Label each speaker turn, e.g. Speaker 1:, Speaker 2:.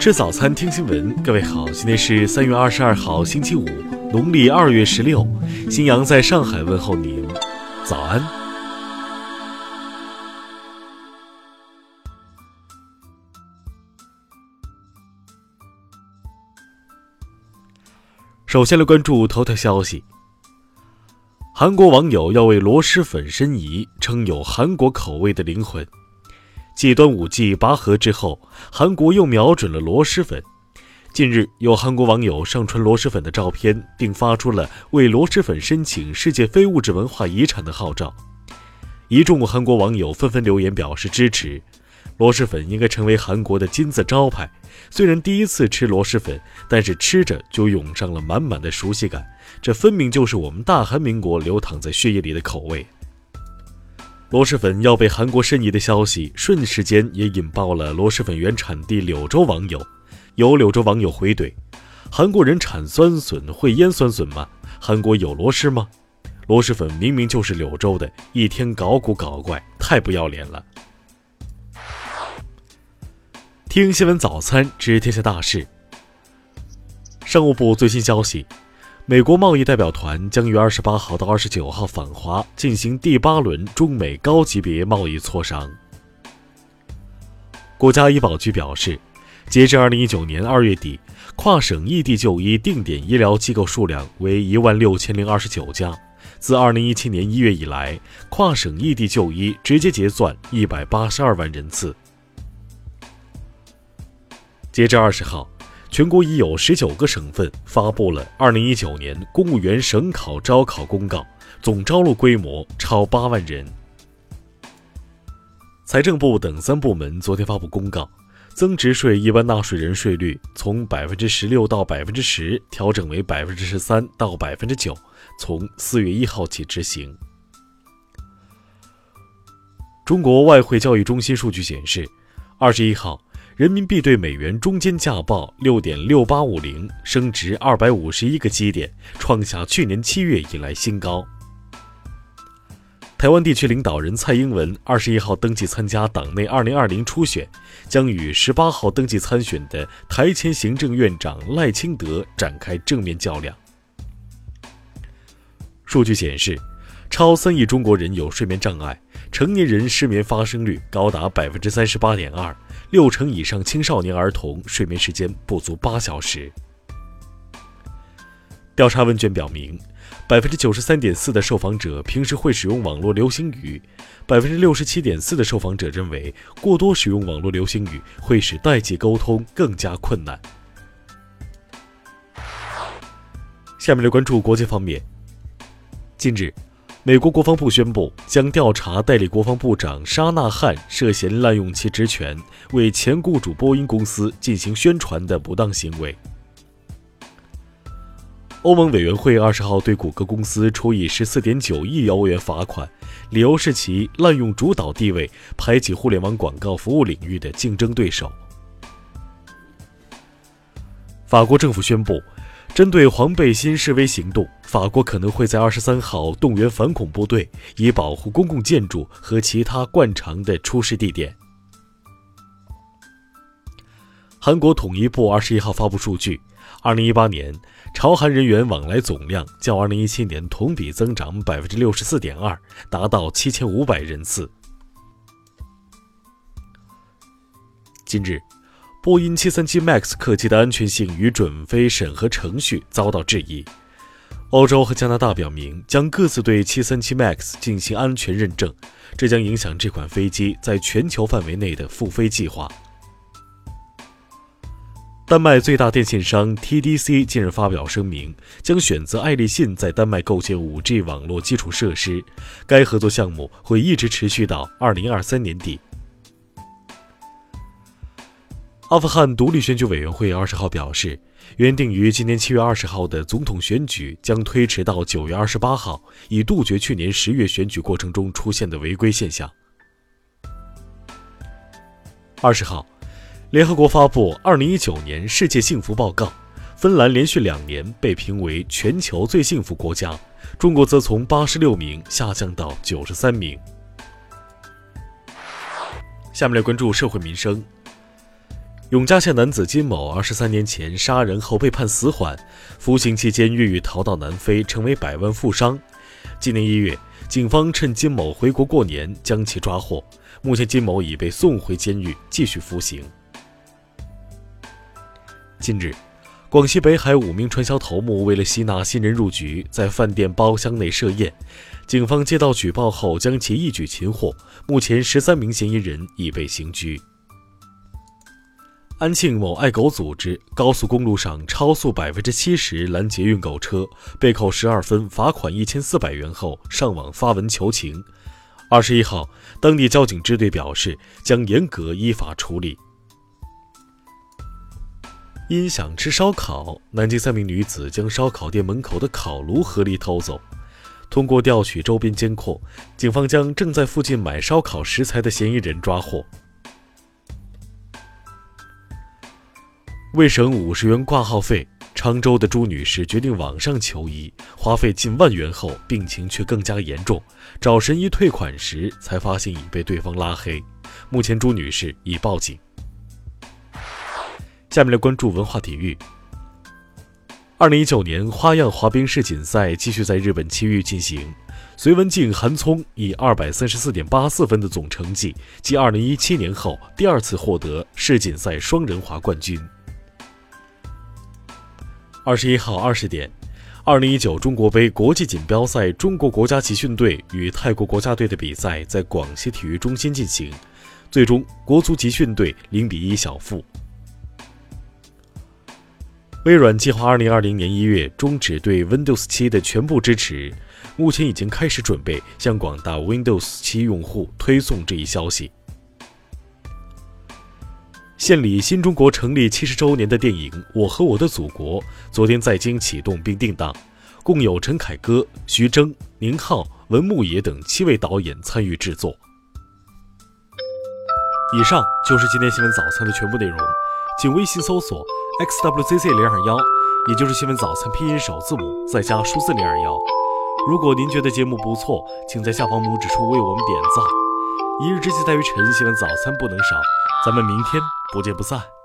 Speaker 1: 吃早餐，听新闻。各位好，今天是三月二十二号，星期五，农历二月十六。新阳在上海问候您，早安。首先来关注头条消息：韩国网友要为螺蛳粉申遗，称有韩国口味的灵魂。继端午季拔河之后，韩国又瞄准了螺蛳粉。近日，有韩国网友上传螺蛳粉的照片，并发出了为螺蛳粉申请世界非物质文化遗产的号召。一众韩国网友纷纷留言表示支持，螺蛳粉应该成为韩国的金字招牌。虽然第一次吃螺蛳粉，但是吃着就涌上了满满的熟悉感。这分明就是我们大韩民国流淌在血液里的口味。螺蛳粉要被韩国申遗的消息，瞬时间也引爆了螺蛳粉原产地柳州网友。有柳州网友回怼：“韩国人产酸笋会腌酸笋吗？韩国有螺蛳吗？螺蛳粉明明就是柳州的，一天搞古搞怪，太不要脸了。”听新闻早餐知天下大事。商务部最新消息。美国贸易代表团将于二十八号到二十九号访华，进行第八轮中美高级别贸易磋商。国家医保局表示，截至二零一九年二月底，跨省异地就医定点医疗机构数量为一万六千零二十九家。自二零一七年一月以来，跨省异地就医直接结算一百八十二万人次。截至二十号。全国已有十九个省份发布了二零一九年公务员省考招考公告，总招录规模超八万人。财政部等三部门昨天发布公告，增值税一般纳税人税率从百分之十六到百分之十调整为百分之十三到百分之九，从四月一号起执行。中国外汇交易中心数据显示，二十一号。人民币对美元中间价报六点六八五零，升值二百五十一个基点，创下去年七月以来新高。台湾地区领导人蔡英文二十一号登记参加党内二零二零初选，将与十八号登记参选的台前行政院长赖清德展开正面较量。数据显示，超三亿中国人有睡眠障碍，成年人失眠发生率高达百分之三十八点二。六成以上青少年儿童睡眠时间不足八小时。调查问卷表明，百分之九十三点四的受访者平时会使用网络流行语，百分之六十七点四的受访者认为过多使用网络流行语会使代际沟通更加困难。下面来关注国际方面。近日。美国国防部宣布将调查代理国防部长沙纳汉涉嫌滥用其职权，为前雇主波音公司进行宣传的不当行为。欧盟委员会二十号对谷歌公司处以十四点九亿欧元罚款，理由是其滥用主导地位，排挤互联网广告服务领域的竞争对手。法国政府宣布。针对黄背心示威行动，法国可能会在二十三号动员反恐部队，以保护公共建筑和其他惯常的出事地点。韩国统一部二十一号发布数据，二零一八年朝韩人员往来总量较二零一七年同比增长百分之六十四点二，达到七千五百人次。近日。波音737 MAX 客机的安全性与准飞审核程序遭到质疑。欧洲和加拿大表明将各自对737 MAX 进行安全认证，这将影响这款飞机在全球范围内的复飞计划。丹麦最大电信商 TDC 近日发表声明，将选择爱立信在丹麦构建 5G 网络基础设施，该合作项目会一直持续到2023年底。阿富汗独立选举委员会二十号表示，原定于今年七月二十号的总统选举将推迟到九月二十八号，以杜绝去年十月选举过程中出现的违规现象。二十号，联合国发布二零一九年世界幸福报告，芬兰连续两年被评为全球最幸福国家，中国则从八十六名下降到九十三名。下面来关注社会民生。永嘉县男子金某二十三年前杀人后被判死缓，服刑期间越狱逃到南非，成为百万富商。今年一月，警方趁金某回国过年将其抓获。目前，金某已被送回监狱继续服刑。近日，广西北海五名传销头目为了吸纳新人入局，在饭店包厢内设宴。警方接到举报后，将其一举擒获。目前，十三名嫌疑人已被刑拘。安庆某爱狗组织高速公路上超速百分之七十拦截运狗车，被扣十二分，罚款一千四百元后上网发文求情。二十一号，当地交警支队表示将严格依法处理。因想吃烧烤，南京三名女子将烧烤店门口的烤炉合力偷走。通过调取周边监控，警方将正在附近买烧烤食材的嫌疑人抓获。为省五十元挂号费，常州的朱女士决定网上求医，花费近万元后，病情却更加严重。找神医退款时，才发现已被对方拉黑。目前，朱女士已报警。下面来关注文化体育。二零一九年花样滑冰世锦赛继续在日本埼玉进行，隋文静、韩聪以二百三十四点八四分的总成绩，继二零一七年后第二次获得世锦赛双人滑冠军。二十一号二十点，二零一九中国杯国际锦标赛中国国家集训队与泰国国家队的比赛在广西体育中心进行，最终国足集训队零比一小负。微软计划二零二零年一月终止对 Windows 七的全部支持，目前已经开始准备向广大 Windows 七用户推送这一消息。献礼新中国成立七十周年的电影《我和我的祖国》昨天在京启动并定档，共有陈凯歌、徐峥、宁浩、文牧野等七位导演参与制作。以上就是今天新闻早餐的全部内容，请微信搜索 xwzc 零二幺，也就是新闻早餐拼音首字母再加数字零二幺。如果您觉得节目不错，请在下方拇指处为我们点赞。一日之计在于晨，新闻早餐不能少。咱们明天不见不散。